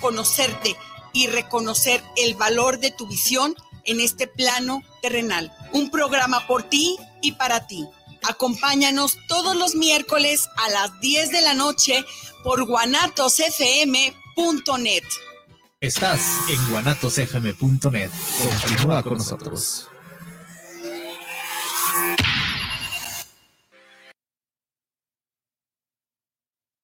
conocerte y reconocer el valor de tu visión en este plano terrenal. Un programa por ti y para ti. Acompáñanos todos los miércoles a las 10 de la noche por guanatosfm.net. Estás en guanatosfm.net. Continúa con nosotros.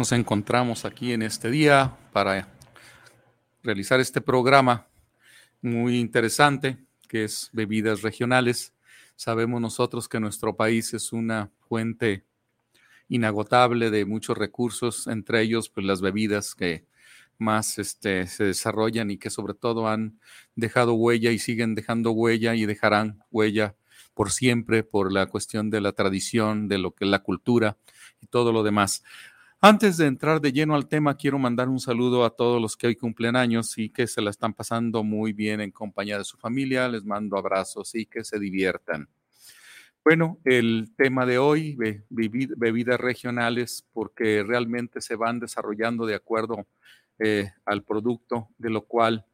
Nos encontramos aquí en este día para realizar este programa muy interesante que es bebidas regionales. Sabemos nosotros que nuestro país es una fuente inagotable de muchos recursos, entre ellos pues las bebidas que más este, se desarrollan y que sobre todo han dejado huella y siguen dejando huella y dejarán huella por siempre por la cuestión de la tradición, de lo que la cultura y todo lo demás. Antes de entrar de lleno al tema, quiero mandar un saludo a todos los que hoy cumplen años y que se la están pasando muy bien en compañía de su familia. Les mando abrazos y que se diviertan. Bueno, el tema de hoy, bebidas regionales, porque realmente se van desarrollando de acuerdo eh, al producto, de lo cual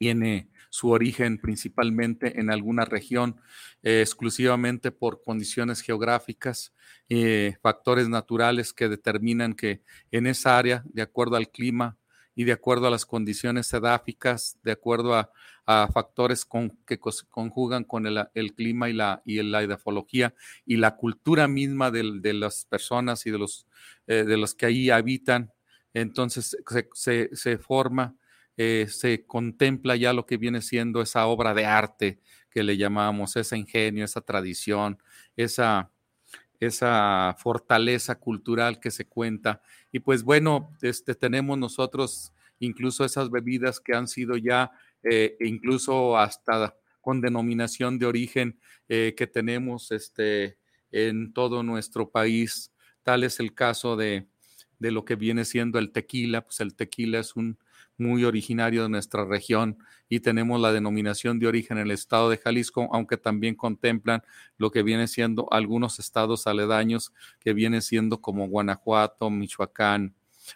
tiene su origen principalmente en alguna región, eh, exclusivamente por condiciones geográficas, eh, factores naturales que determinan que en esa área, de acuerdo al clima y de acuerdo a las condiciones edáficas, de acuerdo a, factores que conjugan con el, clima y la, y la edafología y la cultura misma de, las personas y de los, eh, de los que ahí habitan, entonces se forma eh, se contempla ya lo que viene siendo esa obra de arte que le llamamos, ese ingenio, esa tradición, esa, esa fortaleza cultural que se cuenta. Y pues bueno, este, tenemos nosotros incluso esas bebidas que han sido ya eh, incluso hasta con denominación de origen eh, que tenemos este, en todo nuestro país. Tal es el caso de, de lo que viene siendo el tequila. Pues el tequila es un, muy originario de nuestra región y tenemos la denominación de origen en el estado de Jalisco, aunque también contemplan lo que viene siendo algunos estados aledaños que viene siendo como Guanajuato, Michoacán,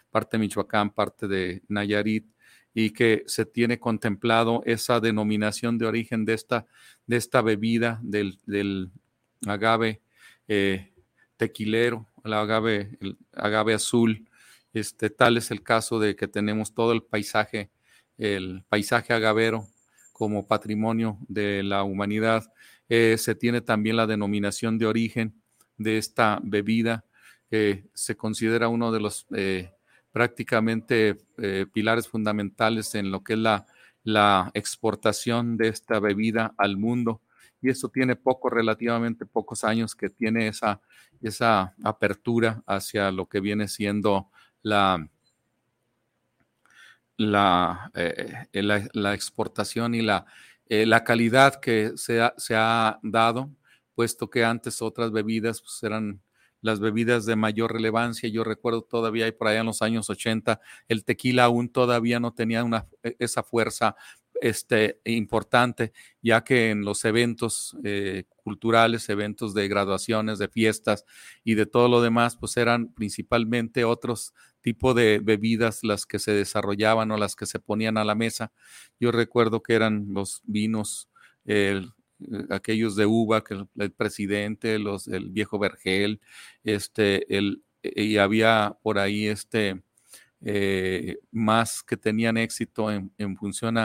parte de Michoacán, parte de Nayarit y que se tiene contemplado esa denominación de origen de esta, de esta bebida del, del agave eh, tequilero, el agave, el agave azul, este, tal es el caso de que tenemos todo el paisaje, el paisaje agavero como patrimonio de la humanidad. Eh, se tiene también la denominación de origen de esta bebida, que se considera uno de los eh, prácticamente eh, pilares fundamentales en lo que es la, exportación de esta bebida al mundo. Y esto tiene poco, relativamente pocos años que tiene esa, esa apertura hacia lo que viene siendo la, eh, la, la, exportación y la, eh, la calidad que se ha, se ha, dado, puesto que antes otras bebidas pues, eran las bebidas de mayor relevancia. Yo recuerdo todavía, y por allá en los años 80, el tequila aún todavía no tenía una, e, esa fuerza este, importante, ya que en los eventos eh, culturales, eventos de graduaciones, de fiestas y de todo lo demás, pues eran principalmente otros tipos de bebidas las que se desarrollaban o las que se ponían a la mesa. Yo recuerdo que eran los vinos, aquellos de uva, que el, presidente, los, el viejo Vergel, este, el, y había por ahí este, eh, más que tenían éxito en, función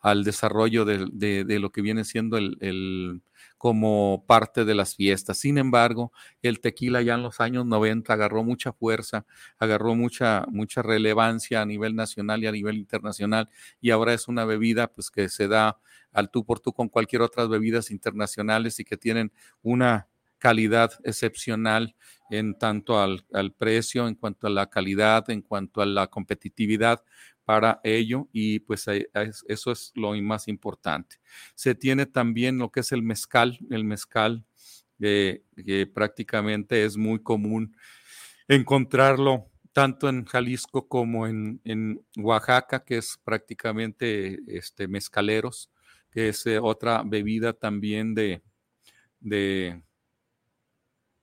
al desarrollo de, lo que viene siendo el, como parte de las fiestas. Sin embargo, el tequila ya en los años 90 agarró mucha fuerza, agarró mucha, mucha relevancia a nivel nacional y a nivel internacional y ahora es una bebida pues que se da al tú por tú con cualquier otras bebidas internacionales y que tienen una calidad excepcional en tanto al, precio, en cuanto a la calidad, en cuanto a la competitividad para ello y pues eso es lo más importante. Se tiene también lo que es el mezcal, el mezcal que prácticamente es muy común encontrarlo tanto en Jalisco como en, Oaxaca, que es prácticamente este, mezcaleros, que es eh, otra bebida también de, de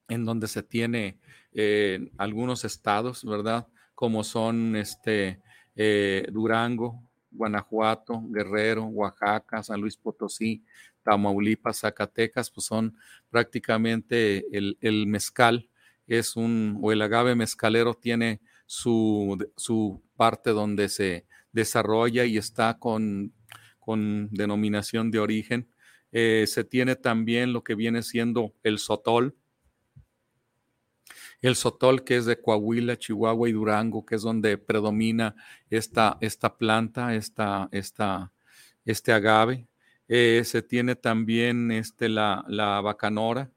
en donde se tiene eh, algunos estados, ¿verdad? Como son este, eh, Durango, Guanajuato, Guerrero, Oaxaca, San Luis Potosí, Tamaulipas, Zacatecas, pues son prácticamente el, mezcal es un, o el agave mezcalero tiene su, su parte donde se desarrolla y está con, con denominación de origen. Eh, se tiene también lo que viene siendo el sotol. El sotol que es de Coahuila, Chihuahua y Durango, que es donde predomina esta, esta planta, esta, esta, este agave. Eh, se tiene también este, la, la bacanora,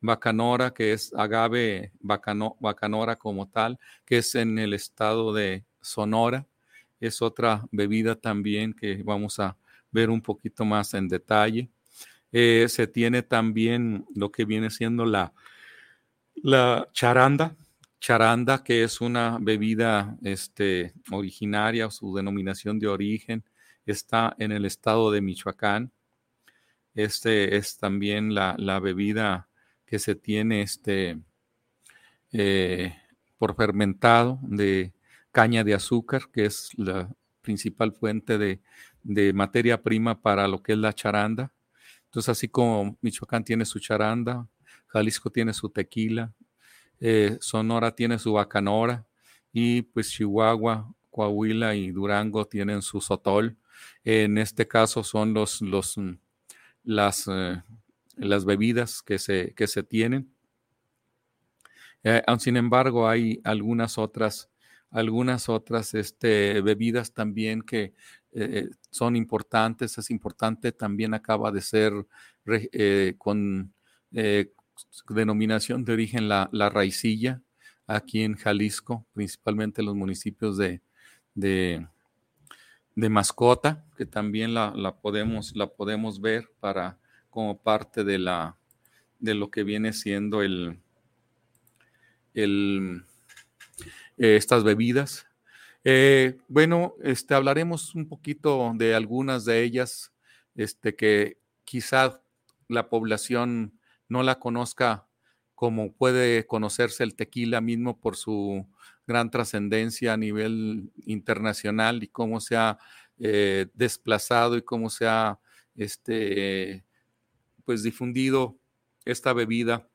bacanora, que es agave bacanora como tal, que es en el estado de Sonora. Es otra bebida también que vamos a ver un poquito más en detalle. Eh, se tiene también lo que viene siendo la, la charanda, charanda, que es una bebida este, originaria, su denominación de origen está en el estado de Michoacán. Este es también la, la bebida que se tiene este, eh, por fermentado de caña de azúcar, que es la principal fuente de, materia prima para lo que es la charanda. Entonces, así como Michoacán tiene su charanda, Jalisco tiene su tequila, eh, Sonora tiene su bacanora y pues Chihuahua, Coahuila y Durango tienen su sotol. En este caso son los, los las eh, las bebidas que se, que se tienen. Eh, sin embargo, hay algunas otras, algunas otras este, bebidas también que eh, son importantes. Es importante, también acaba de ser con denominación de origen la, la, raicilla aquí en Jalisco, principalmente en los municipios de, de, Mascota, que también la, la, podemos, la podemos ver para como parte de la de lo que viene siendo el, el eh, estas bebidas. Eh, bueno, este, hablaremos un poquito de algunas de ellas, este, que quizá la población no la conozca como puede conocerse el tequila mismo por su gran trascendencia a nivel internacional y cómo se ha eh, desplazado y cómo se ha este, pues difundido esta bebida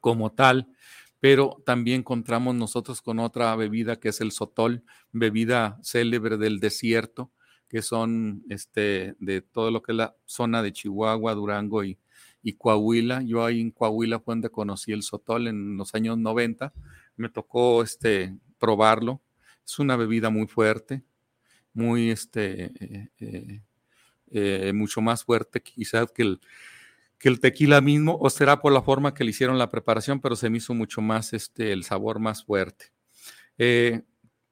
como tal, pero también encontramos nosotros con otra bebida que es el sotol, bebida célebre del desierto, que son este, de todo lo que es la zona de Chihuahua, Durango y, y Coahuila. Yo ahí en Coahuila fue donde conocí el sotol en los años 90. Me tocó este, probarlo. Es una bebida muy fuerte, muy este, eh, eh, eh, mucho más fuerte quizás que el, que el tequila mismo, o será por la forma que le hicieron la preparación, pero se me hizo mucho más este, el sabor más fuerte.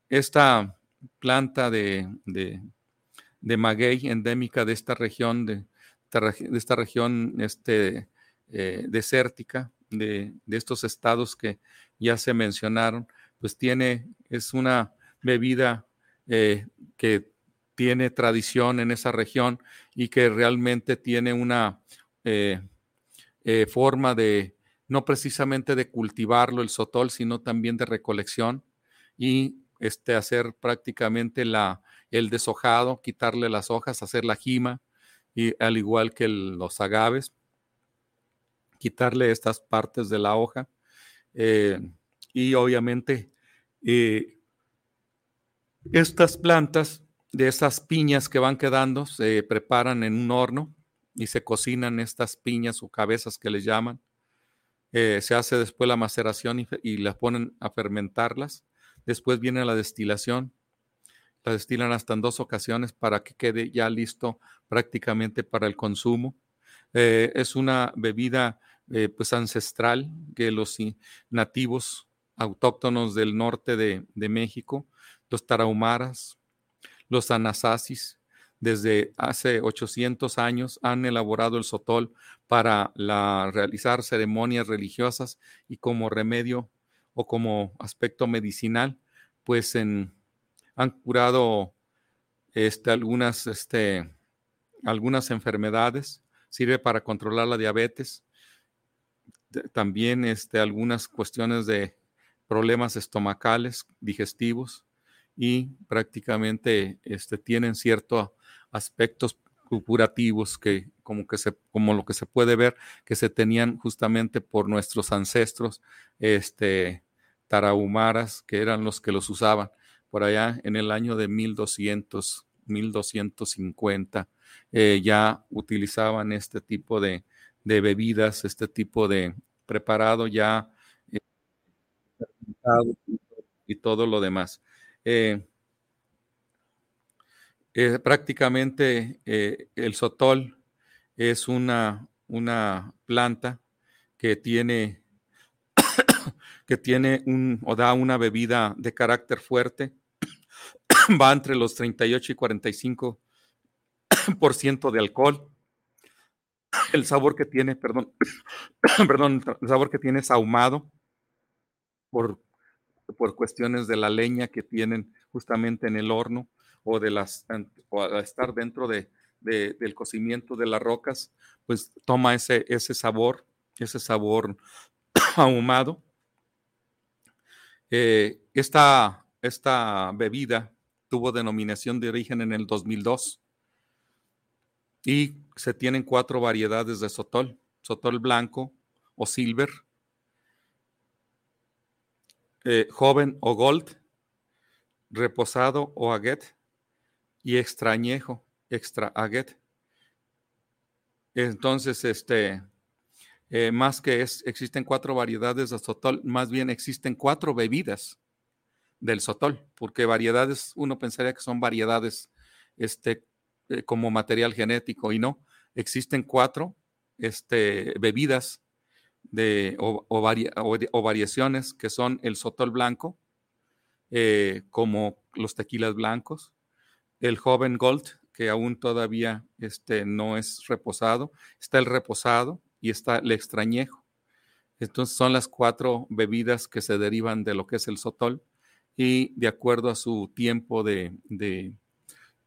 Esta planta de, de, maguey endémica de esta región, de, de esta región este, eh, desértica, de, de, estos estados que ya se mencionaron, pues tiene, es una bebida que tiene tradición en esa región y que realmente tiene una eh, eh, forma de, no precisamente de cultivarlo el sotol, sino también de recolección y este, hacer prácticamente la, el deshojado, quitarle las hojas, hacer la jima, y al igual que los agaves, quitarle estas partes de la hoja. Eh, y obviamente estas plantas de esas piñas que van quedando se preparan en un horno y se cocinan estas piñas o cabezas que les llaman. Eh, se hace después la maceración y, las ponen a fermentarlas. Después viene la destilación. La destilan hasta en dos ocasiones para que quede ya listo prácticamente para el consumo. Eh, es una bebida eh, pues ancestral que los nativos autóctonos del norte de, de México, los tarahumaras, los anasasis, desde hace 800 años han elaborado el sotol para realizar ceremonias religiosas y como remedio o como aspecto medicinal, pues en, han curado este, algunas, este, algunas enfermedades, sirve para controlar la diabetes, también este, algunas cuestiones de problemas estomacales, digestivos, y prácticamente este, tienen ciertos aspectos curativos que como que se como lo que se puede ver que se tenían justamente por nuestros ancestros este tarahumaras que eran los que los usaban por allá en el año de 1200 1250 eh, ya utilizaban este tipo de, bebidas este tipo de preparado ya eh, y todo lo demás. Eh, prácticamente el sotol es una, una planta que tiene, que tiene un, o da una bebida de carácter fuerte, va entre los 38 y 45 por ciento de alcohol. El sabor que tiene, perdón, perdón, el sabor que tiene es ahumado por, por cuestiones de la leña que tienen justamente en el horno o de las o estar dentro de, del cocimiento de las rocas, pues toma ese, ese sabor, ese sabor ahumado. Eh, esta, esta bebida tuvo denominación de origen en el 2002 y se tienen cuatro variedades de sotol, sotol blanco o silver, eh, joven o gold, reposado o aguet, y extrañejo, extra aguet. Entonces, este, eh, más que es, existen cuatro variedades de sotol, más bien existen cuatro bebidas del sotol, porque variedades, uno pensaría que son variedades este, eh, como material genético y no, existen cuatro este, bebidas de, o, variaciones que son el sotol blanco, eh, como los tequilas blancos, el joven Gold, que aún todavía este, no es reposado, está el reposado y está el extrañejo. Entonces son las cuatro bebidas que se derivan de lo que es el sotol y de acuerdo a su tiempo de,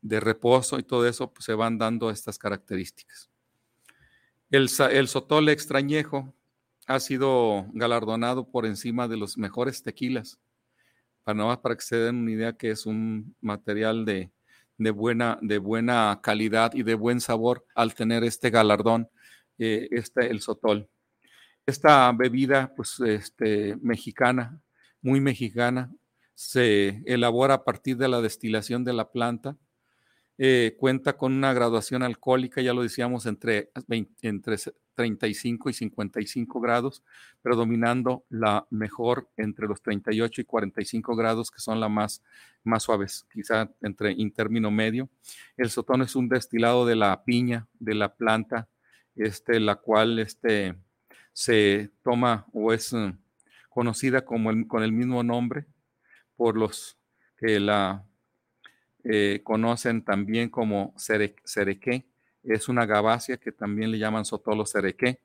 reposo y todo eso, pues, se van dando estas características. El, el sotol extrañejo ha sido galardonado por encima de los mejores tequilas. Para, para que se den una idea que es un material de, de buena, de buena calidad y de buen sabor al tener este galardón, eh, este, el sotol. Esta bebida, pues, este, mexicana, muy mexicana, se elabora a partir de la destilación de la planta. Eh, cuenta con una graduación alcohólica, ya lo decíamos, entre, entre 35 y 55 grados, predominando la mejor entre los 38 y 45 grados, que son las más, más suaves, quizá entre en término medio. El sotón es un destilado de la piña, de la planta, este, la cual este, se toma o es eh, conocida como con el mismo nombre por los que la eh, conocen también como cerequé es una gabacia que también le llaman sotolo cerequé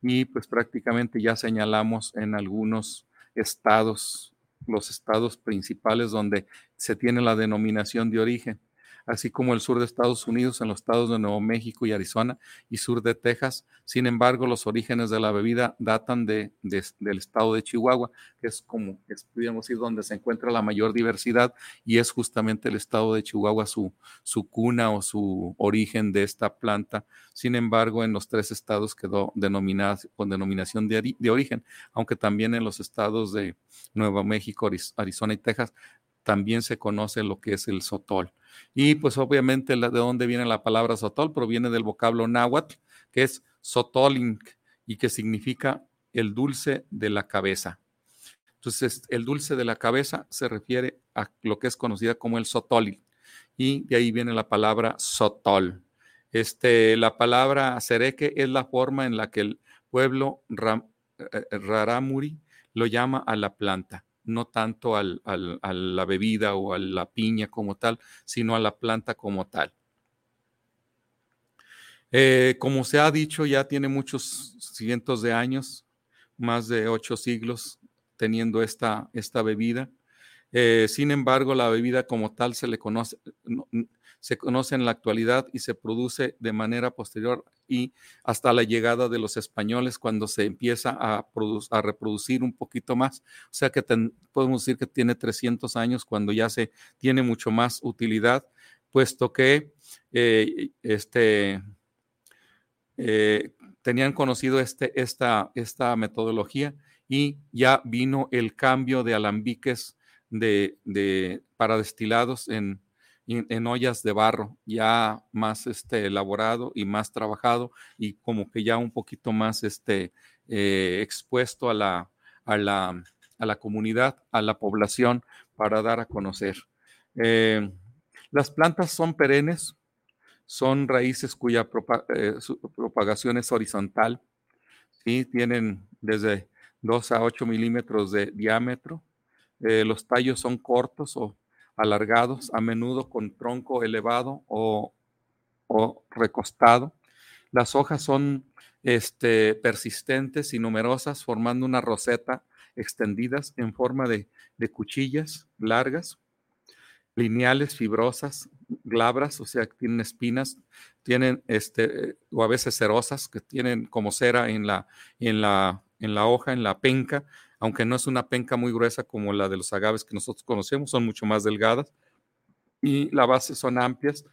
y pues prácticamente ya señalamos en algunos estados, los estados principales donde se tiene la denominación de origen así como el sur de Estados Unidos, en los estados de Nuevo México y Arizona y sur de Texas. Sin embargo, los orígenes de la bebida datan de, del estado de Chihuahua, que es como, pudiéramos decir, donde se encuentra la mayor diversidad y es justamente el estado de Chihuahua su, su cuna o su origen de esta planta. Sin embargo, en los tres estados quedó denominada con denominación de, de origen, aunque también en los estados de Nuevo México, Arizona y Texas también se conoce lo que es el sotol. Y pues obviamente de dónde viene la palabra sotol proviene del vocablo náhuatl, que es sotolink y que significa el dulce de la cabeza. Entonces, el dulce de la cabeza se refiere a lo que es conocida como el sotol y de ahí viene la palabra sotol. Este, la palabra cereque es la forma en la que el pueblo raramuri lo llama a la planta, no tanto a la bebida o a la piña como tal, sino a la planta como tal. Eh, como se ha dicho, ya tiene muchos cientos de años, más de ocho siglos teniendo esta, esta bebida. Eh, sin embargo, la bebida como tal se le conoce, se conoce en la actualidad y se produce de manera posterior y hasta la llegada de los españoles cuando se empieza a, a reproducir un poquito más. O sea que podemos decir que tiene 300 años cuando ya se tiene mucho más utilidad, puesto que eh, este, eh, tenían conocido este, esta, esta metodología y ya vino el cambio de alambiques de, de, para destilados en, en, ollas de barro, ya más este, elaborado y más trabajado y como que ya un poquito más este, eh, expuesto a la, a, la, a la, comunidad, a la población para dar a conocer. Eh, las plantas son perennes, son raíces cuya eh, propagación es horizontal, ¿sí? tienen desde 2 a 8 milímetros de diámetro. Eh, los tallos son cortos o alargados, a menudo con tronco elevado o, recostado. Las hojas son este, persistentes y numerosas, formando una roseta extendidas en forma de, cuchillas largas lineales, fibrosas, glabras, o sea, que tienen espinas, tienen este, o a veces cerosas, que tienen como cera en la, en la, en la hoja, en la penca, aunque no es una penca muy gruesa como la de los agaves que nosotros conocemos, son mucho más delgadas. Y la base son amplias,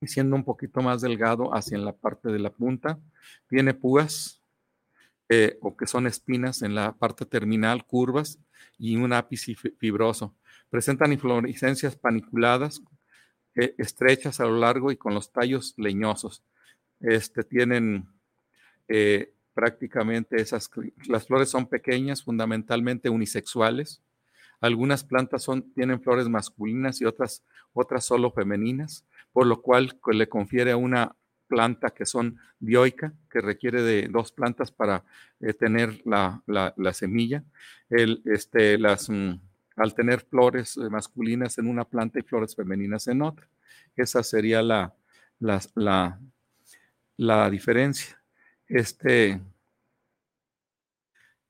siendo un poquito más delgado hacia la parte de la punta. Tiene púas, eh, o que son espinas en la parte terminal, curvas, y un ápice fibroso. Presentan inflorescencias paniculadas, eh, estrechas a lo largo y con los tallos leñosos. Este, tienen eh, prácticamente esas, las flores son pequeñas, fundamentalmente unisexuales. Algunas plantas son, tienen flores masculinas y otras, otras solo femeninas, por lo cual le confiere a una planta que son dioica, que requiere de dos plantas para eh, tener la, semilla. El, este, las, mm, al tener flores eh, masculinas en una planta y flores femeninas en otra. Esa sería la, la, la, diferencia. Este,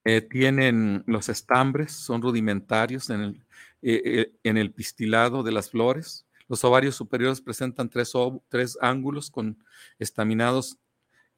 eh, tienen los estambres, son rudimentarios en el, eh, en el pistilado de las flores. Los ovarios superiores presentan tres, tres ángulos con estaminados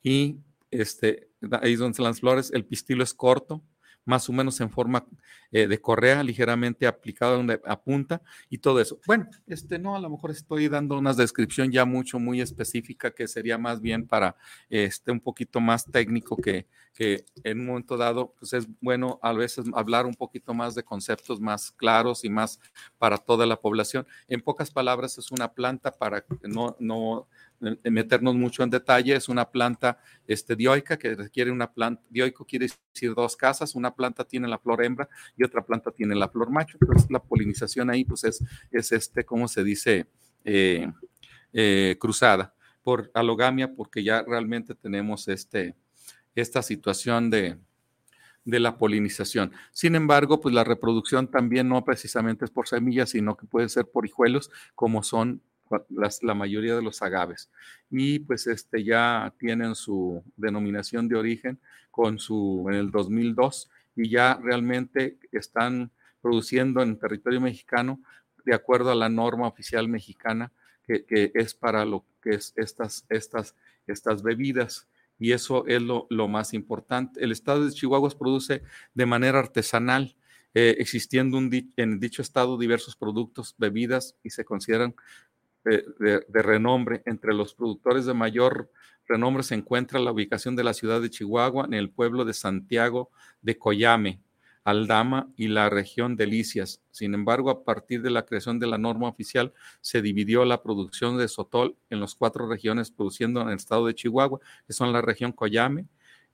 y este, ahí donde las flores, el pistilo es corto, más o menos en forma eh, de correa, ligeramente aplicada donde apunta y todo eso. Bueno, este no, a lo mejor estoy dando una descripción ya mucho, muy específica que sería más bien para este un poquito más técnico que, que en un momento dado, pues es bueno a veces hablar un poquito más de conceptos más claros y más para toda la población. En pocas palabras, es una planta para no, no meternos mucho en detalle, es una planta este, dioica que requiere una planta, dioico quiere decir dos casas, una planta tiene la flor hembra y otra planta tiene la flor macho, entonces la polinización ahí pues es, es este, ¿cómo se dice? Eh, eh, cruzada por alogamia porque ya realmente tenemos este, esta situación de, de la polinización. Sin embargo, pues la reproducción también no precisamente es por semillas, sino que puede ser por hijuelos, como son la mayoría de los agaves. Y pues este ya tienen su denominación de origen con su en el 2002 y ya realmente están produciendo en territorio mexicano de acuerdo a la norma oficial mexicana que, que es para lo que es estas, estas, estas bebidas. Y eso es lo, lo más importante. El estado de Chihuahua produce de manera artesanal, eh, existiendo un, en dicho estado diversos productos, bebidas, y se consideran de, renombre. Entre los productores de mayor renombre se encuentra la ubicación de la ciudad de Chihuahua en el pueblo de Santiago de Coyame, Aldama y la región de Licias. Sin embargo, a partir de la creación de la norma oficial, se dividió la producción de sotol en las cuatro regiones produciendo en el estado de Chihuahua, que son la región Coyame,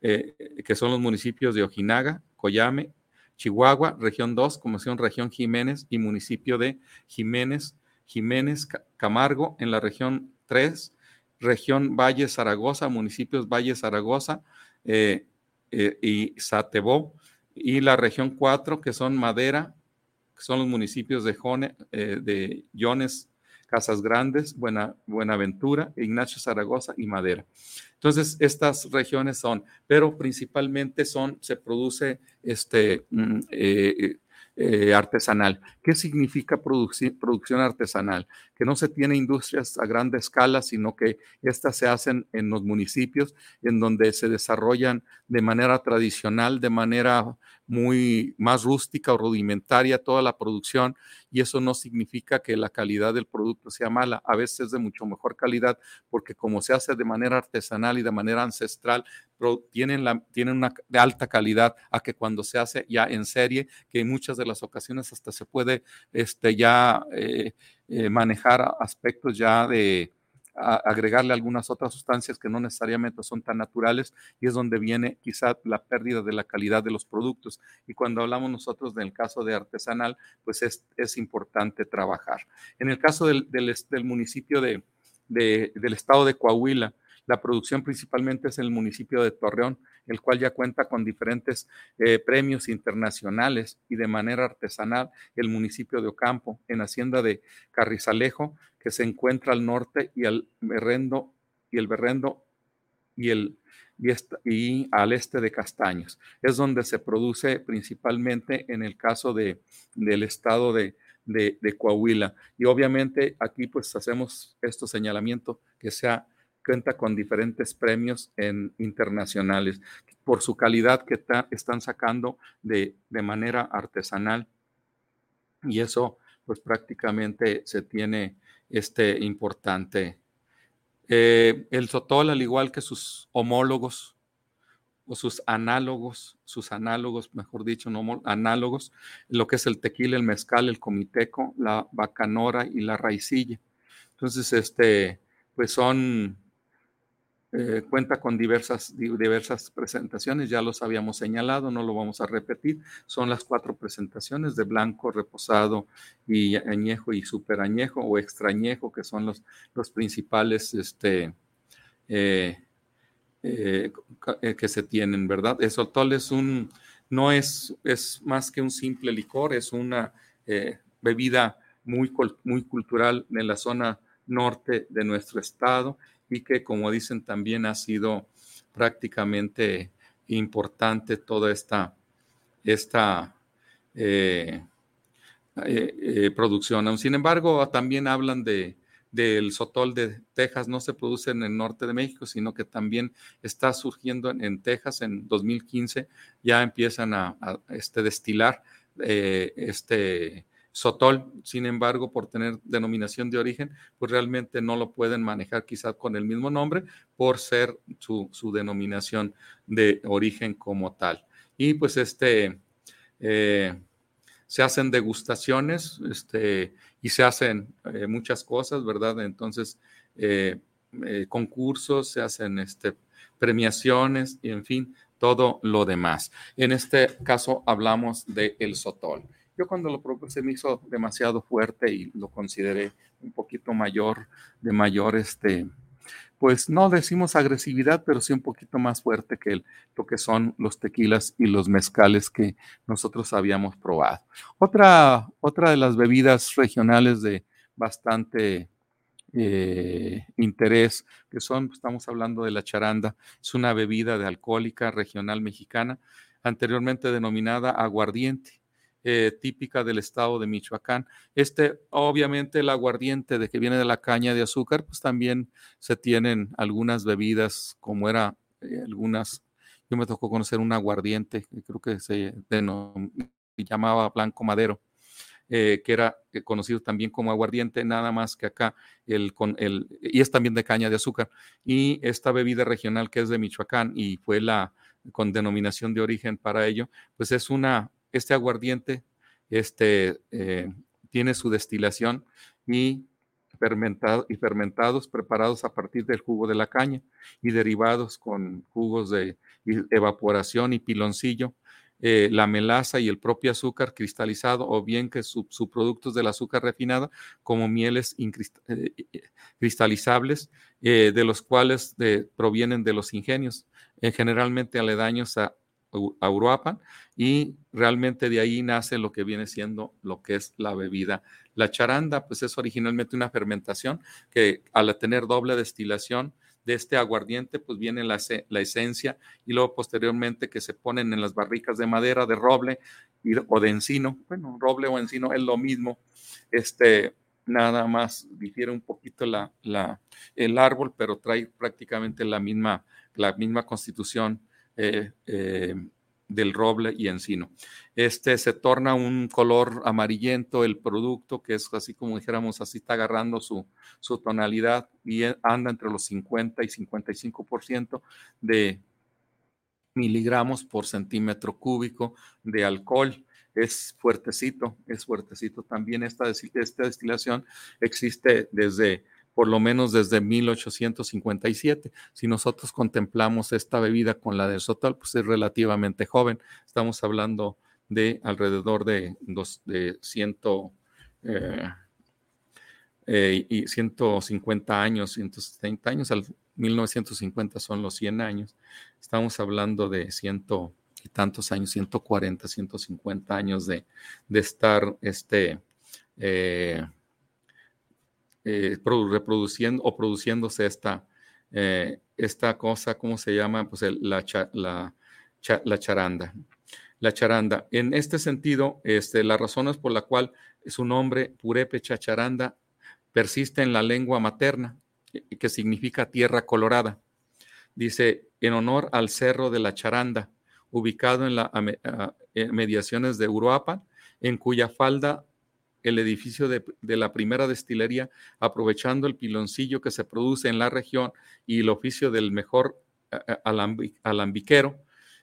eh, que son los municipios de Ojinaga, Coyame, Chihuahua, región 2, como región Jiménez y municipio de Jiménez, Jiménez Camargo en la región 3, región Valle Zaragoza, municipios Valle Zaragoza, y Satebó, y la región 4, que son Madera, que son los municipios de, Jone, de Jones, Casas Grandes, Buena, Buenaventura, Ignacio Zaragoza y Madera. Entonces, estas regiones son, pero principalmente son, se produce este, mm, eh, eh, artesanal. ¿Qué significa producción artesanal? Que no se tiene industrias a gran escala, sino que estas se hacen en los municipios en donde se desarrollan de manera tradicional, de manera muy más rústica o rudimentaria toda la producción y eso no significa que la calidad del producto sea mala, a veces es de mucho mejor calidad porque como se hace de manera artesanal y de manera ancestral, tienen, la, tienen una de alta calidad a que cuando se hace ya en serie, que en muchas de las ocasiones hasta se puede este, ya eh, eh, manejar aspectos ya de agregarle algunas otras sustancias que no necesariamente son tan naturales y es donde viene quizá la pérdida de la calidad de los productos. Y cuando hablamos nosotros del caso de artesanal, pues es, es importante trabajar. En el caso del, del, municipio de, del estado de Coahuila, la producción principalmente es en el municipio de Torreón, el cual ya cuenta con diferentes eh, premios internacionales y de manera artesanal el municipio de Ocampo, en Hacienda de Carrizalejo, que se encuentra al norte y al Berrendo y el Berrendo y el y, al este de Castaños. Es donde se produce principalmente en el caso de, del estado de, de, de Coahuila. Y obviamente aquí pues hacemos estos señalamiento que sea cuenta con diferentes premios en, internacionales por su calidad que están sacando de, de, manera artesanal. Y eso, pues prácticamente se tiene este importante. Eh, el sotol, al igual que sus homólogos o sus análogos, sus análogos, mejor dicho, no análogos, lo que es el tequila, el mezcal, el comiteco, la bacanora y la raicilla. Entonces, este, pues son eh, cuenta con diversas, diversas presentaciones, ya los habíamos señalado, no lo vamos a repetir. Son las cuatro presentaciones de blanco, reposado y añejo y super añejo o extrañejo, que son los, los principales este, eh, eh, que se tienen, ¿verdad? El sotol es un, no es, es más que un simple licor, es una bebida muy, muy cultural en la zona norte de nuestro estado y que, como dicen, también ha sido prácticamente importante toda esta, esta eh, eh, eh, producción. Sin embargo, también hablan de, del sotol de Texas, no se produce en el norte de México, sino que también está surgiendo en, Texas en 2015, ya empiezan a, a este, destilar este Sotol, sin embargo, por tener denominación de origen, pues realmente no lo pueden manejar quizás con el mismo nombre por ser su, denominación de origen como tal. Y pues este, eh, se hacen degustaciones este, y se hacen eh, muchas cosas, ¿verdad? Entonces, eh, concursos, se hacen este, premiaciones y en fin, todo lo demás. En este caso hablamos del el sotol. Yo cuando lo probé se me hizo demasiado fuerte y lo consideré un poquito mayor, de mayor, este, pues no decimos agresividad, pero sí un poquito más fuerte que el, lo que son los tequilas y los mezcales que nosotros habíamos probado. Otra, otra de las bebidas regionales de bastante eh, interés, que son, estamos hablando de la charanda, es una bebida de alcohólica regional mexicana, anteriormente denominada aguardiente. Eh, típica del estado de Michoacán. Este, obviamente, el aguardiente de que viene de la caña de azúcar, pues también se tienen algunas bebidas, como era eh, algunas, yo me tocó conocer un aguardiente, creo que se llamaba Blanco Madero. Eh, que era conocido también como aguardiente, nada más que acá, el, con el, y es también de caña de azúcar. Y esta bebida regional que es de Michoacán y fue la con denominación de origen para ello, pues es una, este aguardiente este, eh, tiene su destilación y, fermentado, y fermentados preparados a partir del jugo de la caña y derivados con jugos de evaporación y piloncillo eh, la melaza y el propio azúcar cristalizado o bien que subproductos del azúcar refinada como mieles eh, cristalizables de los cuales provienen de los ingenios, generalmente aledaños a Uruapan y realmente de ahí nace lo que viene siendo lo que es la bebida. La charanda pues es originalmente una fermentación que al tener doble destilación de este aguardiente, pues viene la, la, esencia y luego posteriormente que se ponen en las barricas de madera, de roble o de encino. Bueno, roble o encino es lo mismo. Este, nada más difiere un poquito la, el árbol, pero trae prácticamente la misma, la misma constitución eh, eh, del roble y encino. Este se torna un color amarillento el producto, que es así como dijéramos, así está agarrando su, su tonalidad y e, anda entre los 50 y 55% de miligramos por centímetro cúbico de alcohol. Es fuertecito, es fuertecito. También esta, esta destilación existe desde por lo menos desde 1857. Si nosotros contemplamos esta bebida con la del Sotal, pues es relativamente joven. Estamos hablando de alrededor de, dos, de ciento, eh, eh, y 150 años, 170 años, al 1950 son los 100 años. Estamos hablando de ciento y tantos años, 140, 150 años de, de estar este, eh, eh, reproduciendo o produciéndose esta, eh, esta cosa, ¿cómo se llama? Pues la, la, charanda. La charanda. En este sentido, este, las razones por la cual su nombre, Purépecha charanda, persiste en la lengua materna, que significa tierra colorada. Dice, en honor al cerro de la charanda, ubicado en las mediaciones de Uruapan, en cuya falda el edificio de, la primera destilería, aprovechando el piloncillo que se produce en la región y el oficio del mejor alambiquero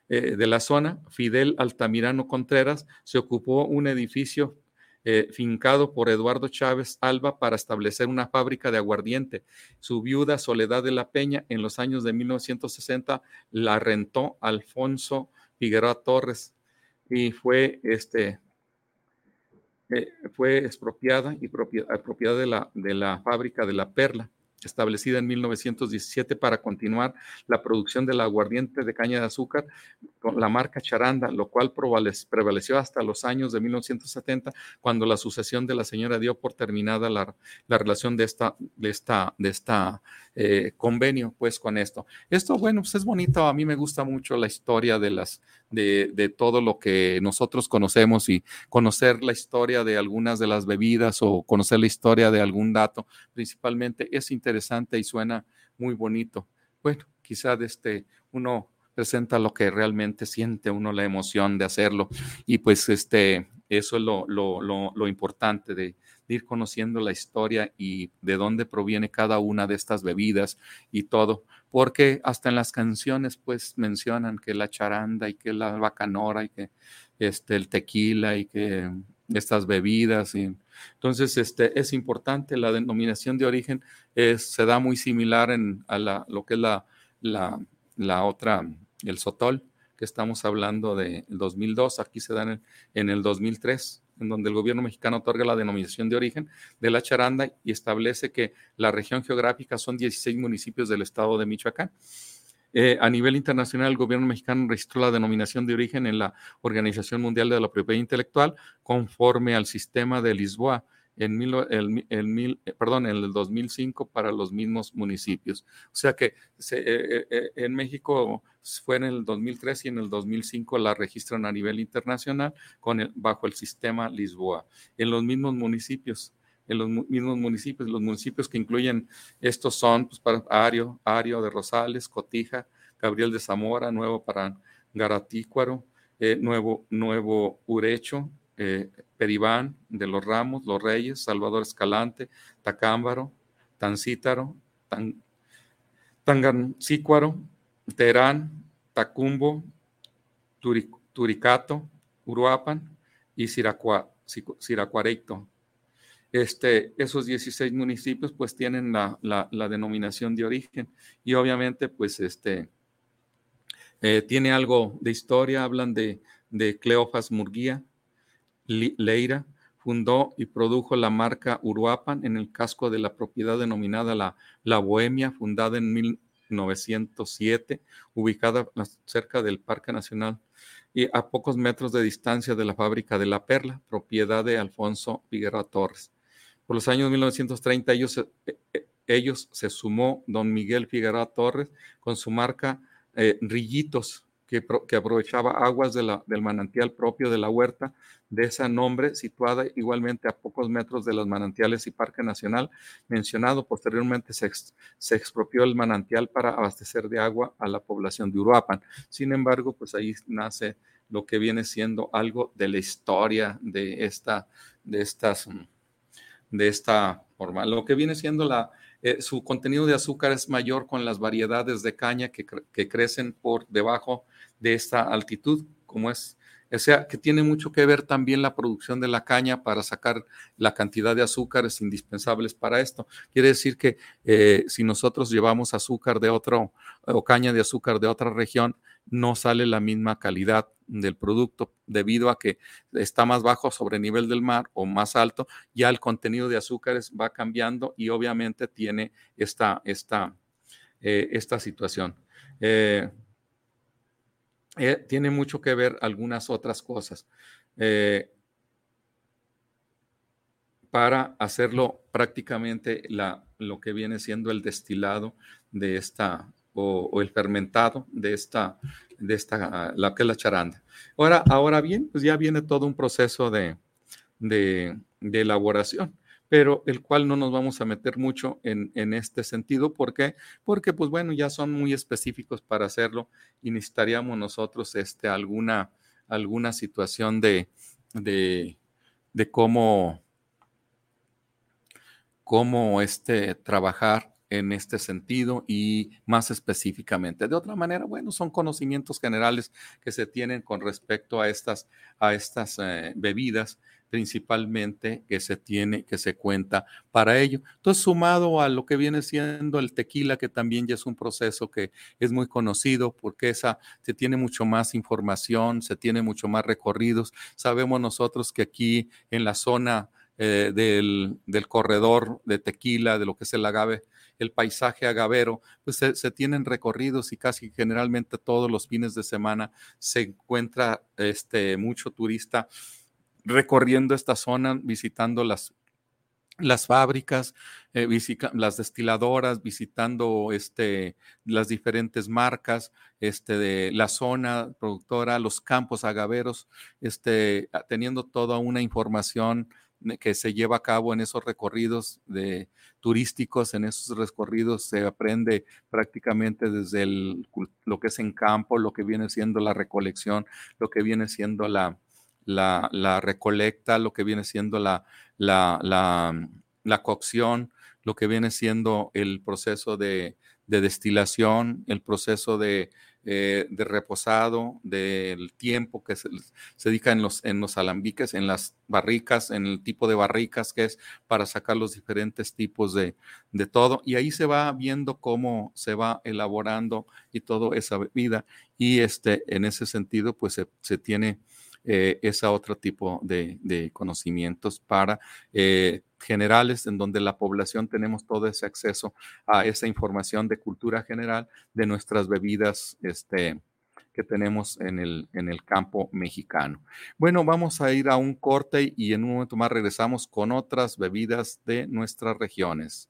eh, de la zona, Fidel Altamirano Contreras, se ocupó un edificio eh, fincado por Eduardo Chávez Alba para establecer una fábrica de aguardiente. Su viuda Soledad de la Peña en los años de 1960 la rentó Alfonso Figueroa Torres y fue este fue expropiada y propiedad de la, de la fábrica de la Perla establecida en 1917 para continuar la producción del aguardiente de caña de azúcar con la marca Charanda, lo cual prevaleció hasta los años de 1970, cuando la sucesión de la señora dio por terminada la, relación de esta, de esta, de esta eh, convenio, pues con esto. Esto, bueno, pues es bonito, a mí me gusta mucho la historia de las, de, de todo lo que nosotros conocemos y conocer la historia de algunas de las bebidas o conocer la historia de algún dato, principalmente es interesante y suena muy bonito. Bueno, quizá de este uno presenta lo que realmente siente uno la emoción de hacerlo y pues este eso es lo, lo, lo, importante de, ir conociendo la historia y de dónde proviene cada una de estas bebidas y todo, porque hasta en las canciones pues mencionan que la charanda y que la bacanora y que este el tequila y que estas bebidas y entonces, este, es importante, la denominación de origen se da muy similar en, a la, lo que es la, la, otra, el sotol, que estamos hablando del 2002, aquí se da en, el 2003, en donde el gobierno mexicano otorga la denominación de origen de la charanda y establece que la región geográfica son 16 municipios del estado de Michoacán. Eh, a nivel internacional, el gobierno mexicano registró la denominación de origen en la Organización Mundial de la Propiedad Intelectual conforme al sistema de Lisboa en, el, eh, perdón, en el 2005 para los mismos municipios. O sea que eh, en México fue en el 2003 y en el 2005 la registran a nivel internacional con bajo el sistema Lisboa. En los mismos municipios en los mismos municipios. Los municipios que incluyen estos son pues, para Ario, Ario de Rosales, Cotija, Gabriel de Zamora, Nuevo para Garatícuaro, eh, Nuevo, Nuevo Urecho, eh, Peribán de los Ramos, Los Reyes, Salvador Escalante, Tacámbaro, Tancítaro, Tan, Tangancícuaro, Terán, Tacumbo, Turicato, Uruapan y Siracuareito. Este, esos 16 municipios pues tienen la, la, denominación de origen y obviamente pues este, eh, tiene algo de historia, hablan de, de Cleofas Murguía Leira, fundó y produjo la marca Uruapan en el casco de la propiedad denominada La, la Bohemia, fundada en 1907, ubicada cerca del Parque Nacional y a pocos metros de distancia de la fábrica de La Perla, propiedad de Alfonso Figueroa Torres. Por los años 1930 ellos, eh, eh, ellos se sumó don Miguel Figueroa Torres con su marca eh, Rillitos, que, que, aprovechaba aguas del manantial propio de la huerta de ese nombre, situada igualmente a pocos metros de los manantiales y Parque Nacional mencionado. Posteriormente se, expropió el manantial para abastecer de agua a la población de Uruapan. Sin embargo, pues ahí nace lo que viene siendo algo de la historia de esta, de estas, de esta forma. Lo que viene siendo la, eh, su contenido de azúcar es mayor con las variedades de caña que, que crecen por debajo de esta altitud, como es o sea, que tiene mucho que ver también la producción de la caña para sacar la cantidad de azúcares indispensables para esto. Quiere decir que eh, si nosotros llevamos azúcar de otro o caña de azúcar de otra región, no sale la misma calidad del producto debido a que está más bajo sobre nivel del mar o más alto, ya el contenido de azúcares va cambiando y obviamente tiene esta, esta, eh, esta situación. Eh, eh, tiene mucho que ver algunas otras cosas. Eh, para hacerlo prácticamente la, lo que viene siendo el destilado de esta, o, el fermentado de esta, de esta, la que es la charanda. Ahora, ahora bien, pues ya viene todo un proceso de, de, de elaboración pero el cual no nos vamos a meter mucho en, este sentido. ¿Por qué? Porque, pues bueno, ya son muy específicos para hacerlo y necesitaríamos nosotros este, alguna, alguna situación de, de, cómo, cómo este, trabajar en este sentido y más específicamente. De otra manera, bueno, son conocimientos generales que se tienen con respecto a estas, a estas eh, bebidas principalmente que se tiene, que se cuenta para ello. Entonces, sumado a lo que viene siendo el tequila, que también ya es un proceso que es muy conocido porque esa se tiene mucho más información, se tiene mucho más recorridos. Sabemos nosotros que aquí en la zona eh, del, del, corredor de tequila, de lo que es el agave, el paisaje agavero, pues se, se, tienen recorridos y casi generalmente todos los fines de semana se encuentra este, mucho turista recorriendo esta zona, visitando las, las fábricas, eh, las destiladoras, visitando este, las diferentes marcas este, de la zona productora, los campos agaveros, este, teniendo toda una información que se lleva a cabo en esos recorridos de, turísticos, en esos recorridos se aprende prácticamente desde el, lo que es en campo, lo que viene siendo la recolección, lo que viene siendo la, la, recolecta, lo que viene siendo la, la, cocción, lo que viene siendo el proceso de, destilación, el proceso de, eh, de, reposado, del tiempo que se, dedica en los, en los alambiques, en las barricas, en el tipo de barricas que es para sacar los diferentes tipos de, de todo. Y ahí se va viendo cómo se va elaborando y toda esa bebida. Y este, en ese sentido, pues se, se tiene eh, ese otro tipo de, conocimientos para eh, generales en donde la población tenemos todo ese acceso a esa información de cultura general de nuestras bebidas este, que tenemos en el, en el campo mexicano. Bueno, vamos a ir a un corte y en un momento más regresamos con otras bebidas de nuestras regiones.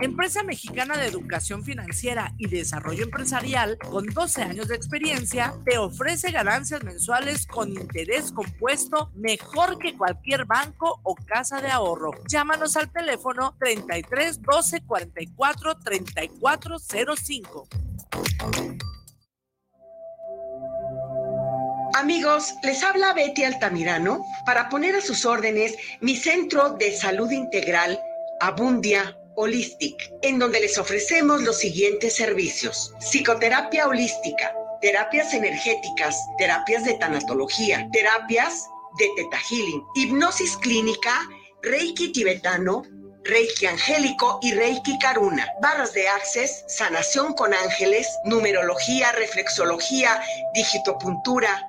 Empresa mexicana de educación financiera y desarrollo empresarial con 12 años de experiencia, te ofrece ganancias mensuales con interés compuesto mejor que cualquier banco o casa de ahorro. Llámanos al teléfono 33 12 44 34 05. Amigos, les habla Betty Altamirano para poner a sus órdenes mi centro de salud integral Abundia Holistic, en donde les ofrecemos los siguientes servicios. Psicoterapia holística, terapias energéticas, terapias de tanatología, terapias de teta healing, hipnosis clínica, reiki tibetano, reiki angélico y reiki karuna, barras de access, sanación con ángeles, numerología, reflexología, digitopuntura,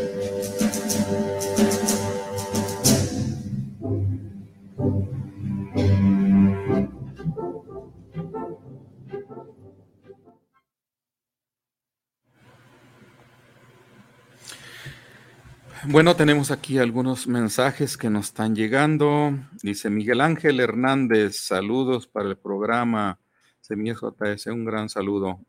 Bueno, tenemos aquí algunos mensajes que nos están llegando. Dice Miguel Ángel Hernández, saludos para el programa Semillas JS, un gran saludo.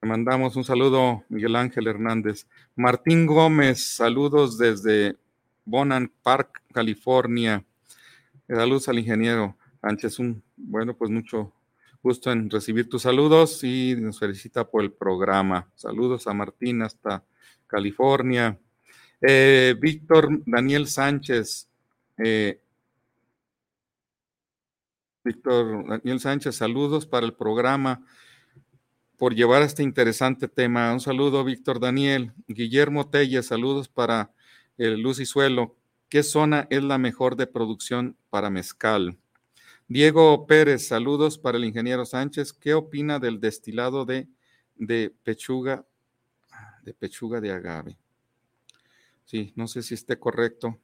Le mandamos un saludo, Miguel Ángel Hernández. Martín Gómez, saludos desde Bonan Park, California. Saludos al ingeniero Sánchez. Un, bueno, pues mucho gusto en recibir tus saludos y nos felicita por el programa. Saludos a Martín hasta California. Eh, Víctor Daniel Sánchez. Eh, Víctor Daniel Sánchez, saludos para el programa por llevar este interesante tema. Un saludo, Víctor Daniel. Guillermo Telle, saludos para el Luz y Suelo. ¿Qué zona es la mejor de producción para mezcal? Diego Pérez, saludos para el ingeniero Sánchez. ¿Qué opina del destilado de, de pechuga, de pechuga de agave? Sí, no sé si esté correcto,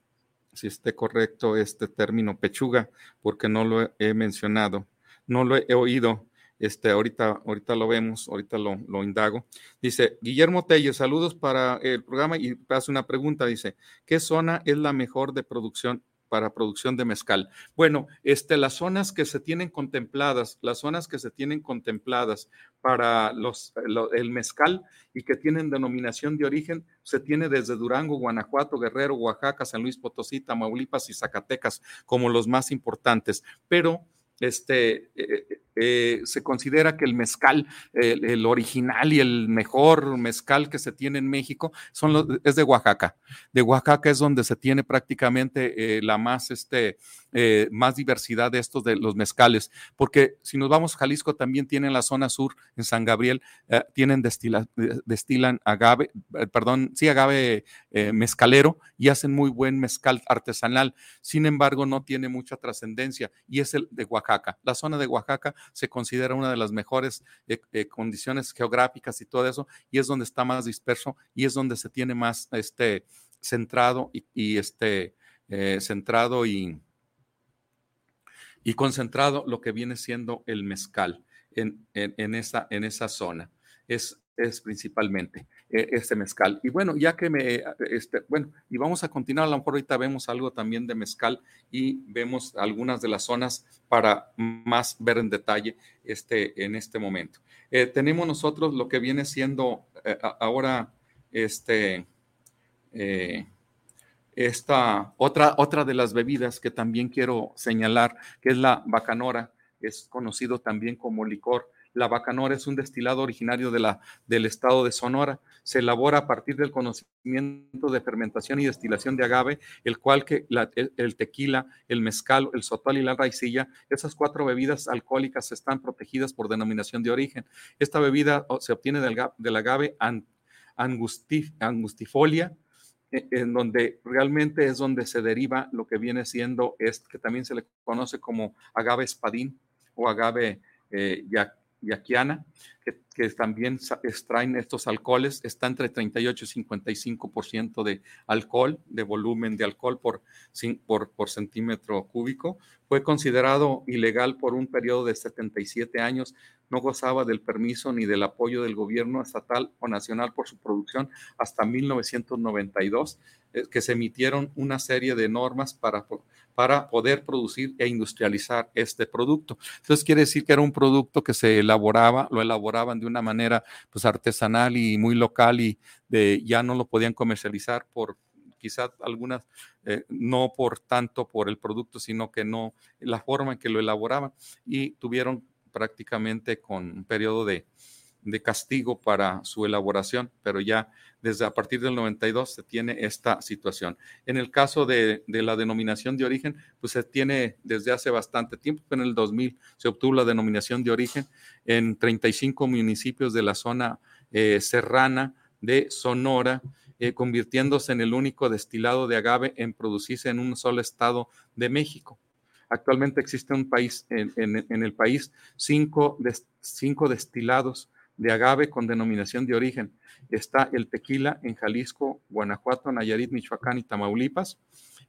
si esté correcto este término pechuga, porque no lo he mencionado, no lo he oído. Este, ahorita, ahorita lo vemos, ahorita lo, indago. Dice Guillermo Tello, saludos para el programa y hace una pregunta. Dice: ¿Qué zona es la mejor de producción para producción de mezcal. Bueno, este, las zonas que se tienen contempladas, las zonas que se tienen contempladas para los, el mezcal y que tienen denominación de origen, se tiene desde Durango, Guanajuato, Guerrero, Oaxaca, San Luis Potosí, Tamaulipas y Zacatecas como los más importantes. Pero este, eh, eh, se considera que el mezcal, el, original y el mejor mezcal que se tiene en México son es de Oaxaca. De Oaxaca es donde se tiene prácticamente eh, la más, este, eh, más diversidad de estos de los mezcales, porque si nos vamos a Jalisco también tienen la zona sur, en San Gabriel, tienen destilan agave, perdón, sí, agave mezcalero y hacen muy buen mezcal artesanal. Sin embargo, no tiene mucha trascendencia y es el de Oaxaca. La zona de Oaxaca se considera una de las mejores eh, eh, condiciones geográficas y todo eso, y es donde está más disperso y es donde se tiene más este, centrado y, este, eh, centrado y, y concentrado lo que viene siendo el mezcal en, en, esa, en esa zona. Es, es principalmente eh, este mezcal. Y bueno, ya que me, este, bueno, y vamos a continuar, a lo mejor ahorita vemos algo también de mezcal y vemos algunas de las zonas para más ver en detalle este, en este momento. Eh, tenemos nosotros lo que viene siendo eh, ahora este, esta otra, otra de las bebidas que también quiero señalar, que es la bacanora, es conocido también como licor la bacanora es un destilado originario del estado de Sonora. Se elabora a partir del conocimiento de fermentación y destilación de agave, el cual que el, tequila, el mezcal, el sotol y la raicilla, esas cuatro bebidas alcohólicas están protegidas por denominación de origen. Esta bebida se obtiene del, agave angustifolia, e, en donde realmente es donde se deriva lo que viene siendo, es, que también se le conoce como agave espadín o agave eh, yaquiana, que, también extraen estos alcoholes, está entre 38 y 55% de alcohol, de volumen de alcohol por, por, por centímetro cúbico. Fue considerado ilegal por un periodo de 77 años no gozaba del permiso ni del apoyo del gobierno estatal o nacional por su producción hasta 1992, eh, que se emitieron una serie de normas para, para poder producir e industrializar este producto. Entonces quiere decir que era un producto que se elaboraba, lo elaboraban de una manera pues artesanal y muy local y de, ya no lo podían comercializar por quizás algunas, eh, no por tanto por el producto, sino que no, la forma en que lo elaboraban. Y tuvieron prácticamente con un periodo de, castigo para su elaboración, pero ya desde a partir del 92 se tiene esta situación. En el caso de, la denominación de origen, pues se tiene desde hace bastante tiempo, en el 2000 se obtuvo la denominación de origen en 35 municipios de la zona eh, serrana de Sonora, eh, convirtiéndose en el único destilado de agave en producirse en un solo estado de México. Actualmente existe un país, en, el país cinco, cinco destilados de agave con denominación de origen. Está el tequila en Jalisco, Guanajuato, Nayarit, Michoacán y Tamaulipas.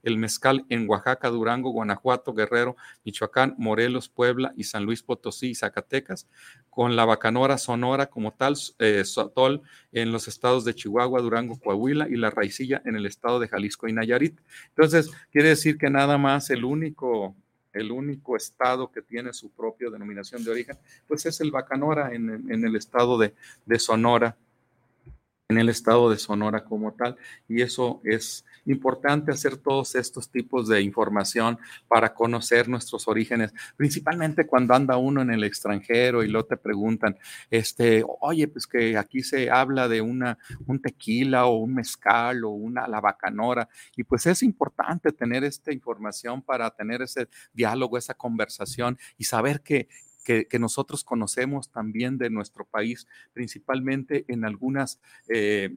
El mezcal en Oaxaca, Durango, Guanajuato, Guerrero, Michoacán, Morelos, Puebla y San Luis Potosí y Zacatecas. Con la bacanora sonora como tal, eh, Sotol en los estados de Chihuahua, Durango, Coahuila y la raicilla en el estado de Jalisco y Nayarit. Entonces, quiere decir que nada más el único el único estado que tiene su propia denominación de origen, pues es el Bacanora en, el estado de, Sonora en el estado de Sonora como tal. Y eso es importante hacer todos estos tipos de información para conocer nuestros orígenes, principalmente cuando anda uno en el extranjero y lo te preguntan, este, oye, pues que aquí se habla de una, un tequila o un mezcal o una lavacanora. Y pues es importante tener esta información para tener ese diálogo, esa conversación y saber que, que, nosotros conocemos también de nuestro país, principalmente en algunas, eh,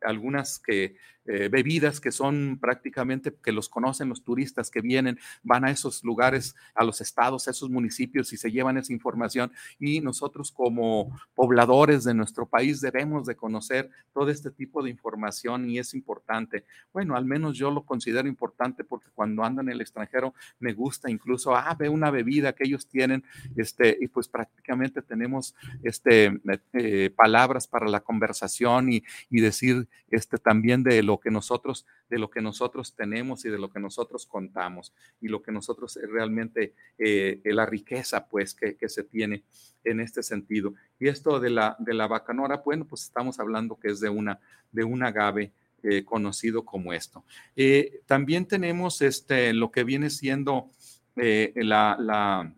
algunas que eh, bebidas que son prácticamente, que los conocen los turistas que vienen, van a esos lugares, a los estados, a esos municipios y se llevan esa información. Y nosotros como pobladores de nuestro país debemos de conocer todo este tipo de información y es importante. Bueno, al menos yo lo considero importante porque cuando ando en el extranjero me gusta incluso, ah, ve una bebida que ellos tienen, este, y pues prácticamente tenemos este, eh, palabras para la conversación y, y decir este, también de lo que nosotros, de lo que nosotros tenemos y de lo que nosotros contamos y lo que nosotros eh, realmente, eh, la riqueza pues que, se tiene en este sentido. Y esto de la, de la bacanora, bueno, pues estamos hablando que es de una, de un agave eh, conocido como esto. también tenemos este, lo que viene siendo la, la,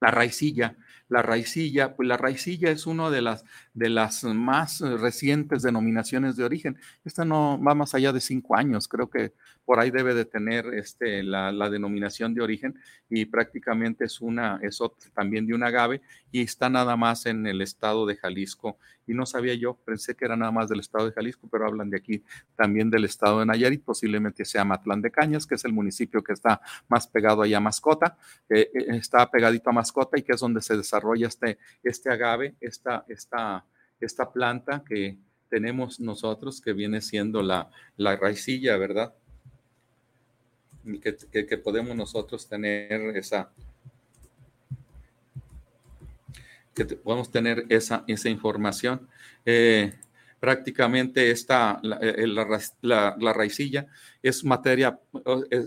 la raicilla, la raicilla, pues la raicilla es una de las, de las más recientes denominaciones de origen. Esta no va más allá de cinco años, creo que por ahí debe de tener este, la, denominación de origen y prácticamente es una, es también de un agave y está nada más en el estado de Jalisco. Y no sabía yo, pensé que era nada más del estado de Jalisco, pero hablan de aquí también del estado de Nayarit, posiblemente sea Matlán de Cañas, que es el municipio que está más pegado allá a Mascota, eh, eh, está pegadito a Mascota y que es donde se desarrolla este, este agave, esta, esta, esta planta que tenemos nosotros, que viene siendo la, la raicilla, ¿verdad? que, podemos nosotros tener esa, que podemos tener esa, esa información. Eh, prácticamente esta, eh, la, la, raicilla es materia,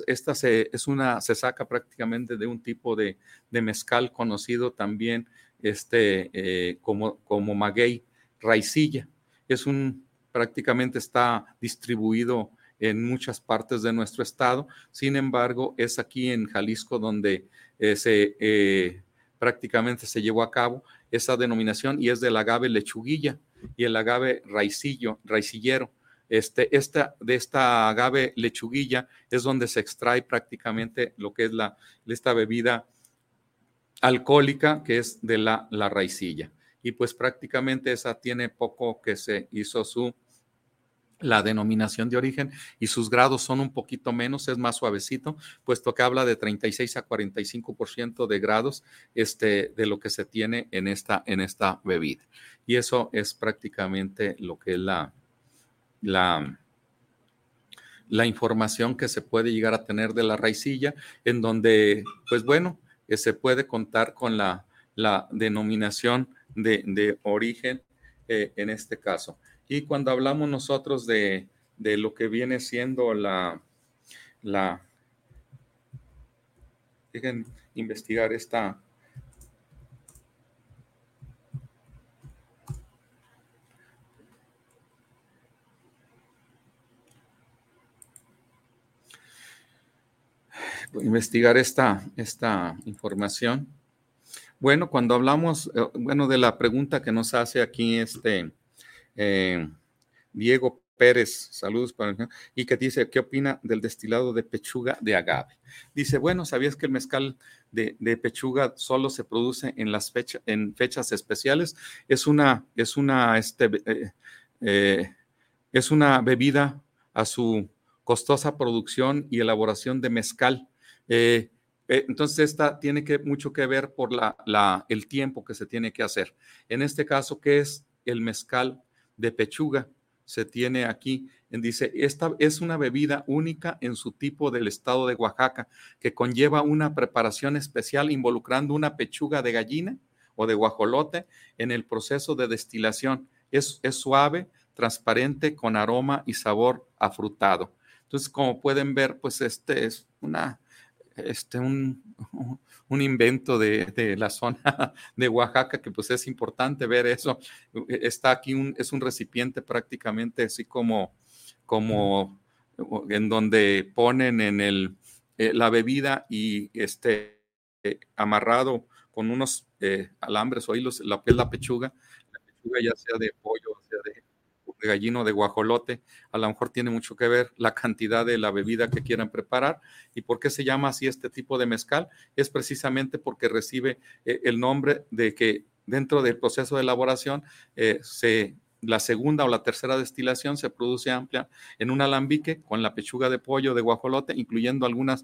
esta se, es una, se saca prácticamente de un tipo de, de mezcal conocido también este, eh, como, como maguey raicilla. Es un, prácticamente está distribuido en muchas partes de nuestro estado. Sin embargo, es aquí en Jalisco donde eh, se, eh, prácticamente se llevó a cabo esa denominación y es del agave lechuguilla y el agave raicillo, raicillero. Este, esta, de esta agave lechuguilla es donde se extrae prácticamente lo que es la, esta bebida alcohólica que es de la, la raicilla. Y pues prácticamente esa tiene poco que se hizo su la denominación de origen y sus grados son un poquito menos, es más suavecito, puesto que habla de 36 a 45% de grados este, de lo que se tiene en esta, en esta bebida. Y eso es prácticamente lo que es la, la, la información que se puede llegar a tener de la raicilla, en donde, pues bueno, eh, se puede contar con la, la denominación de, de origen eh, en este caso. Y cuando hablamos nosotros de, lo que viene siendo la, la, dejen investigar esta, investigar esta, esta información. Bueno, cuando hablamos, eh, bueno, de la pregunta que nos hace aquí este eh, Diego Pérez, saludos para el y que dice, ¿qué opina del destilado de pechuga de agave? Dice, bueno, ¿sabías que el mezcal de, pechuga solo se produce en las fechas, en fechas especiales? Es una, es una, este, eh, es una bebida a su costosa producción y elaboración de mezcal. Entonces, esta tiene que, mucho que ver por la, el tiempo que se tiene que hacer. En este caso, ¿qué es el mezcal de pechuga se tiene aquí. Dice, esta es una bebida única en su tipo del estado de Oaxaca, que conlleva una preparación especial involucrando una pechuga de gallina o de guajolote en el proceso de destilación. Es, es suave, transparente, con aroma y sabor afrutado. Entonces, como pueden ver, pues este es una, este, un, un invento de, la zona de Oaxaca, que pues es importante ver eso. Está aquí, un, es un recipiente prácticamente así como, como en donde ponen en el, eh, la bebida y este, amarrado con unos eh, alambres o hilos, la, la pechuga, la pechuga ya sea de pollo, sea de de gallino, de guajolote, a lo mejor tiene mucho que ver la cantidad de la bebida que quieran preparar. ¿Y por qué se llama así este tipo de mezcal? Es precisamente porque recibe eh, el nombre de que dentro del proceso de elaboración eh, se la segunda o la tercera destilación se produce amplia en un alambique con la pechuga de pollo de guajolote, incluyendo algunas,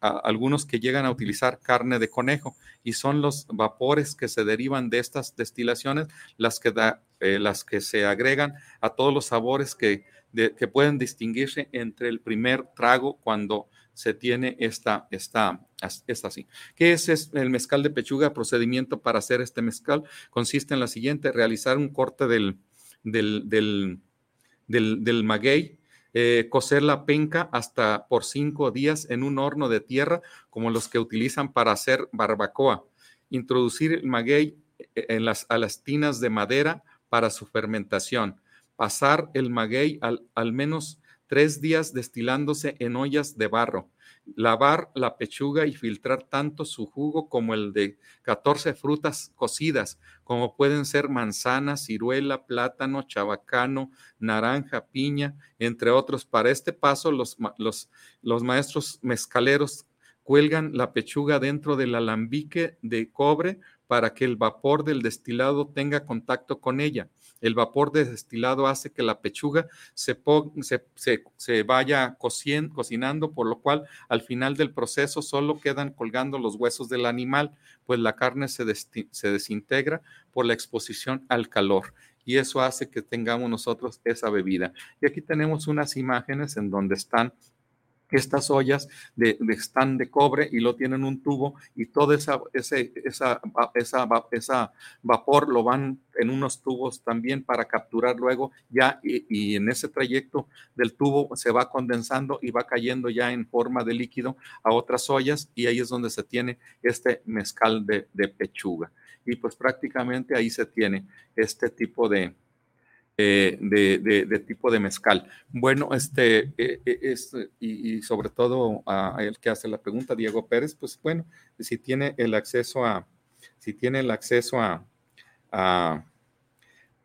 algunos que llegan a utilizar carne de conejo. Y son los vapores que se derivan de estas destilaciones las que, da, eh, las que se agregan a todos los sabores que, que pueden distinguirse entre el primer trago cuando se tiene esta, esta, esta así. ¿Qué es el mezcal de pechuga? Procedimiento para hacer este mezcal consiste en la siguiente, realizar un corte del, del, del, del, maguey, eh, cocer la penca hasta por cinco días en un horno de tierra como los que utilizan para hacer barbacoa. Introducir el maguey eh, en las, a las tinas de madera para su fermentación. Pasar el maguey al, al menos tres días destilándose en ollas de barro lavar la pechuga y filtrar tanto su jugo como el de 14 frutas cocidas, como pueden ser manzana, ciruela, plátano, chabacano, naranja, piña, entre otros. Para este paso, los, los, los maestros mezcaleros cuelgan la pechuga dentro del alambique de cobre para que el vapor del destilado tenga contacto con ella. El vapor de destilado hace que la pechuga se, se, vaya cocinando, por lo cual al final del proceso solo quedan colgando los huesos del animal, pues la carne se, se desintegra por la exposición al calor y eso hace que tengamos nosotros esa bebida. Y aquí tenemos unas imágenes en donde están estas ollas de, están de cobre y lo tienen un tubo y todo esa, ese, esa, esa, esa, vapor lo van en unos tubos también para capturar luego ya y, en ese trayecto del tubo se va condensando y va cayendo ya en forma de líquido a otras ollas y ahí es donde se tiene este mezcal de, de pechuga. Y pues prácticamente ahí se tiene este tipo de, eh, de, tipo de mezcal. Bueno, este, eh, eh, es, y, sobre todo a, el que hace la pregunta, Diego Pérez, pues bueno, si tiene el acceso a, si tiene el acceso a, a,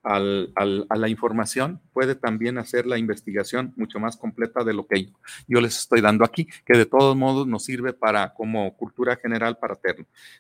a la información, puede también hacer la investigación mucho más completa de lo que yo, les estoy dando aquí, que de todos modos nos sirve para como cultura general para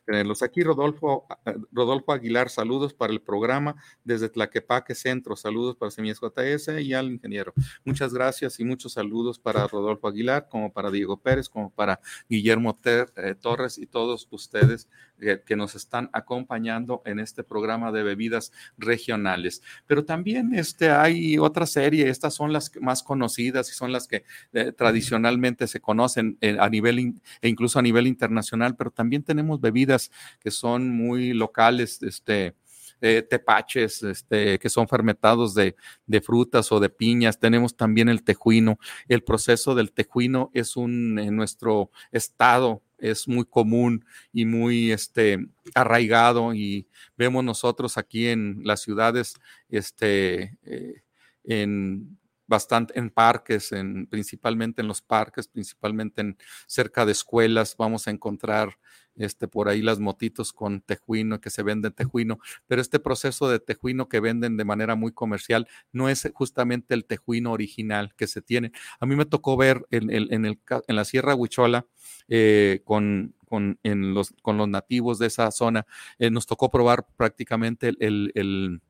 tenerlos aquí. Rodolfo, eh, Rodolfo Aguilar, saludos para el programa desde Tlaquepaque Centro, saludos para Semillas JS y al ingeniero. Muchas gracias y muchos saludos para Rodolfo Aguilar, como para Diego Pérez, como para Guillermo eh, Torres y todos ustedes eh, que nos están acompañando en este programa de bebidas regionales. Pero también este, hay otra serie, estas son las más conocidas y son las que eh, tradicionalmente se conocen eh, a nivel e incluso a nivel internacional, pero también tenemos bebidas que son muy locales, este, tepaches este, que son fermentados de, de, frutas o de piñas. Tenemos también el tejuino. El proceso del tejuino es un, en nuestro estado, es muy común y muy este, arraigado y vemos nosotros aquí en las ciudades, este, eh, en bastante en parques, en, principalmente en los parques, principalmente en cerca de escuelas, vamos a encontrar este, por ahí las motitos con tejuino, que se venden tejuino, pero este proceso de tejuino que venden de manera muy comercial no es justamente el tejuino original que se tiene. A mí me tocó ver en, el, en, la Sierra Huichola eh, con, con, los, con los nativos de esa zona, eh, nos tocó probar prácticamente el, el,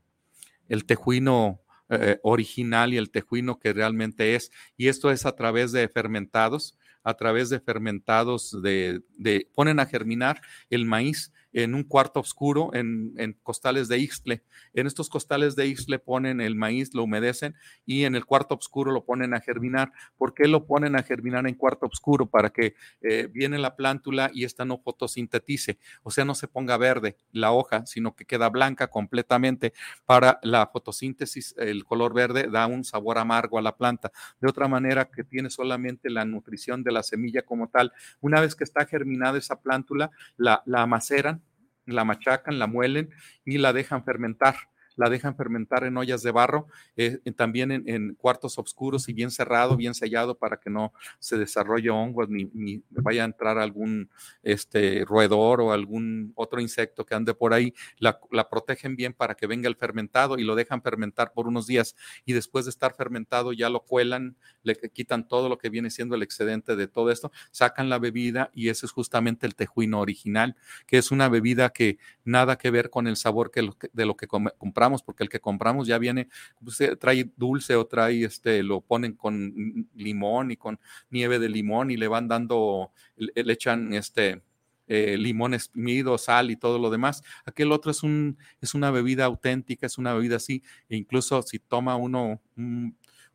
el tejuino eh, original y el tejuino que realmente es. Y esto es a través de fermentados a través de fermentados de, de ponen a germinar el maíz en un cuarto oscuro en, costales de Ixtle. En estos costales de Ixtle ponen el maíz, lo humedecen y en el cuarto oscuro lo ponen a germinar. ¿Por qué lo ponen a germinar en cuarto oscuro? Para que eh, viene la plántula y esta no fotosintetice, o sea, no se ponga verde la hoja, sino que queda blanca completamente. Para la fotosíntesis, el color verde da un sabor amargo a la planta. De otra manera, que tiene solamente la nutrición de la semilla como tal. Una vez que está germinada esa plántula, la, la maceran la machacan, la muelen y la dejan fermentar la dejan fermentar en ollas de barro, eh, también en, cuartos oscuros y bien cerrado, bien sellado para que no se desarrolle hongos ni, vaya a entrar algún este, roedor o algún otro insecto que ande por ahí. La, la, protegen bien para que venga el fermentado y lo dejan fermentar por unos días y después de estar fermentado ya lo cuelan, le quitan todo lo que viene siendo el excedente de todo esto, sacan la bebida y ese es justamente el tejuino original, que es una bebida que nada que ver con el sabor que, de lo que compramos porque el que compramos ya viene, pues, eh, trae dulce o trae, este, lo ponen con limón y con nieve de limón y le van dando, le, echan este, eh, limón exprimido, sal y todo lo demás. Aquel otro es, un, es una bebida auténtica, es una bebida así, e incluso si toma uno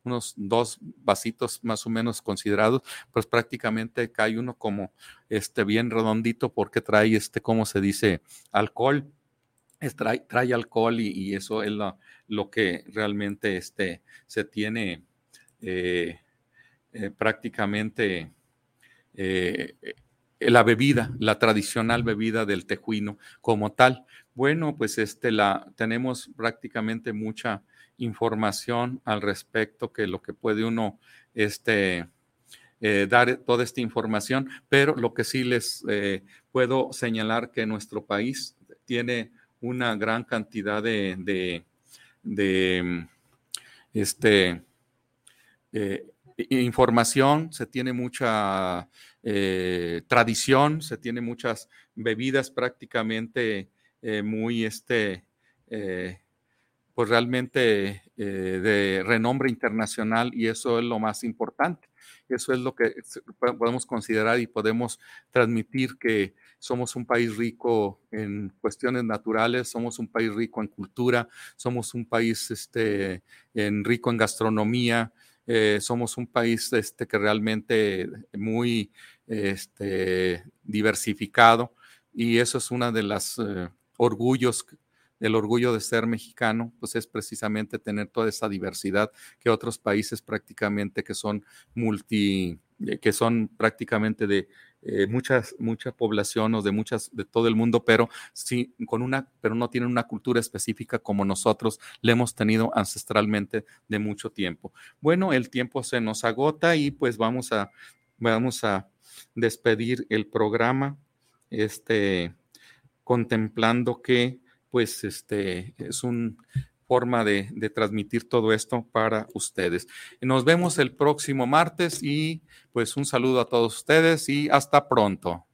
unos dos vasitos más o menos considerados, pues prácticamente cae uno como este bien redondito porque trae este, ¿cómo se dice? Alcohol trae, alcohol y, eso es lo, que realmente este, se tiene eh, eh, prácticamente eh, la bebida, la tradicional bebida del tejuino como tal. Bueno, pues este, la, tenemos prácticamente mucha información al respecto que lo que puede uno este, dar toda esta información, pero lo que sí les puedo señalar que nuestro país tiene una gran cantidad de, de, este, eh, información, se tiene mucha eh, tradición, se tiene muchas bebidas prácticamente eh, muy, este, pues realmente de renombre internacional y eso es lo más importante. Eso es lo que podemos considerar y podemos transmitir que somos un país rico en cuestiones naturales, somos un país rico en cultura, somos un país este, en, rico en gastronomía, eh, somos un país este, que realmente muy este, diversificado y eso es una de las eh, orgullos el orgullo de ser mexicano, pues es precisamente tener toda esa diversidad que otros países prácticamente que son multi, eh, que son prácticamente de eh, muchas, mucha población o de muchas, de todo el mundo, pero sí, con una, pero no tienen una cultura específica como nosotros le hemos tenido ancestralmente de mucho tiempo. Bueno, el tiempo se nos agota y pues vamos a, vamos a despedir el programa, este, contemplando que pues este es un forma de, transmitir todo esto para ustedes. Nos vemos el próximo martes y pues un saludo a todos ustedes y hasta pronto.